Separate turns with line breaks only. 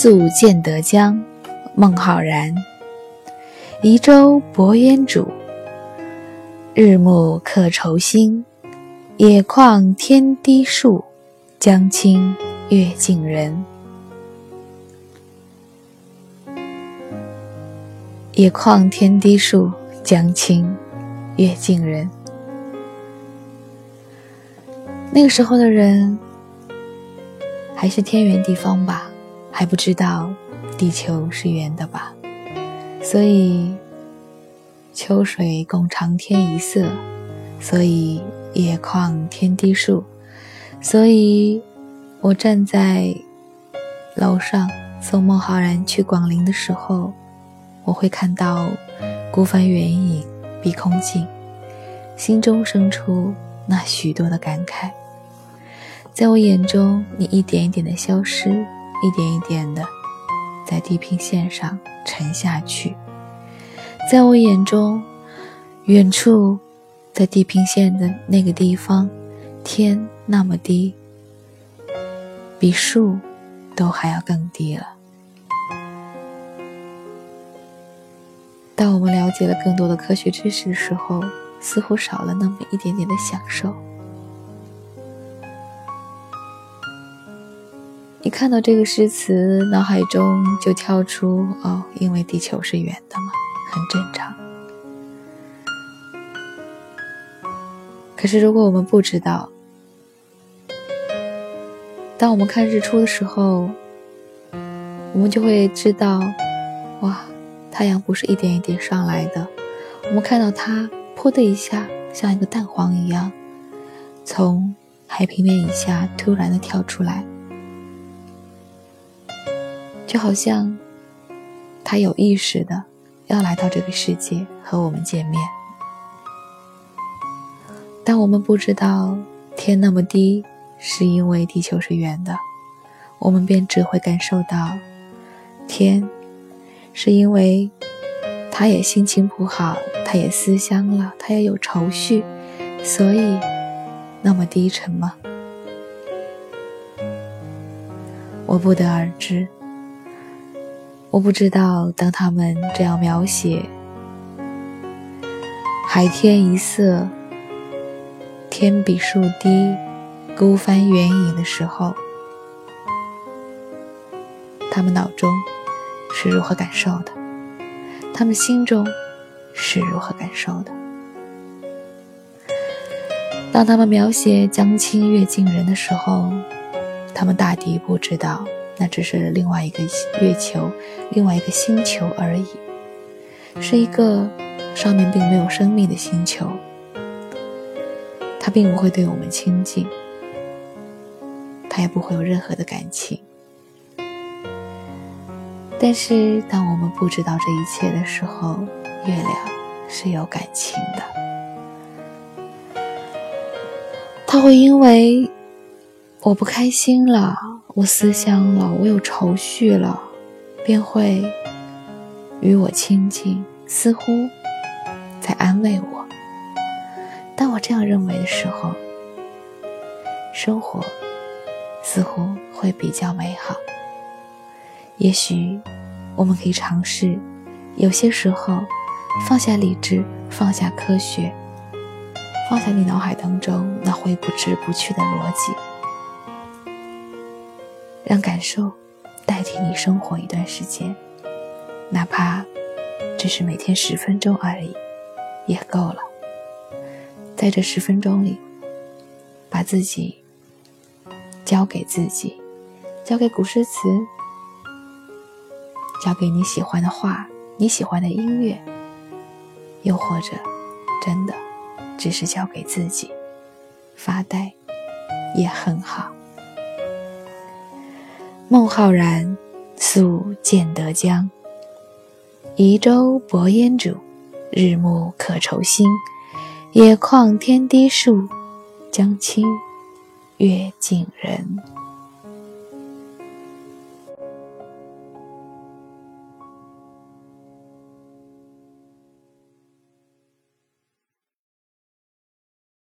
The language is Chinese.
宿建德江，孟浩然。移舟泊烟渚，日暮客愁新。野旷天低树，江清月近人。野旷天低树，江清月近人。那个时候的人，还是天圆地方吧，还不知道地球是圆的吧，所以秋水共长天一色，所以野旷天低树，所以我站在楼上送孟浩然去广陵的时候，我会看到孤帆远影碧空尽，心中生出那许多的感慨。在我眼中，你一点一点的消失，一点一点的在地平线上沉下去。在我眼中，远处在地平线的那个地方，天那么低，比树都还要更低了。当我们了解了更多的科学知识的时候，似乎少了那么一点点的享受。一看到这个诗词，脑海中就跳出“哦，因为地球是圆的嘛，很正常。”可是如果我们不知道，当我们看日出的时候，我们就会知道，哇，太阳不是一点一点上来的，我们看到它“噗”的一下，像一个蛋黄一样，从海平面以下突然的跳出来。就好像，他有意识的要来到这个世界和我们见面。但我们不知道天那么低是因为地球是圆的，我们便只会感受到天是因为他也心情不好，他也思乡了，他也有愁绪，所以那么低沉吗？我不得而知。我不知道，当他们这样描写“海天一色，天比树低，孤帆远影”的时候，他们脑中是如何感受的？他们心中是如何感受的？当他们描写“江清月近人”的时候，他们大抵不知道。那只是另外一个月球，另外一个星球而已，是一个上面并没有生命的星球，它并不会对我们亲近，它也不会有任何的感情。但是，当我们不知道这一切的时候，月亮是有感情的，它会因为我不开心了。我思乡了，我有愁绪了，便会与我亲近，似乎在安慰我。当我这样认为的时候，生活似乎会比较美好。也许我们可以尝试，有些时候放下理智，放下科学，放下你脑海当中那挥之不去的逻辑。让感受代替你生活一段时间，哪怕只是每天十分钟而已，也够了。在这十分钟里，把自己交给自己，交给古诗词，交给你喜欢的画、你喜欢的音乐，又或者真的只是交给自己发呆，也很好。孟浩然宿建德江，移舟泊烟渚，日暮客愁新。野旷天低树，江清月近人。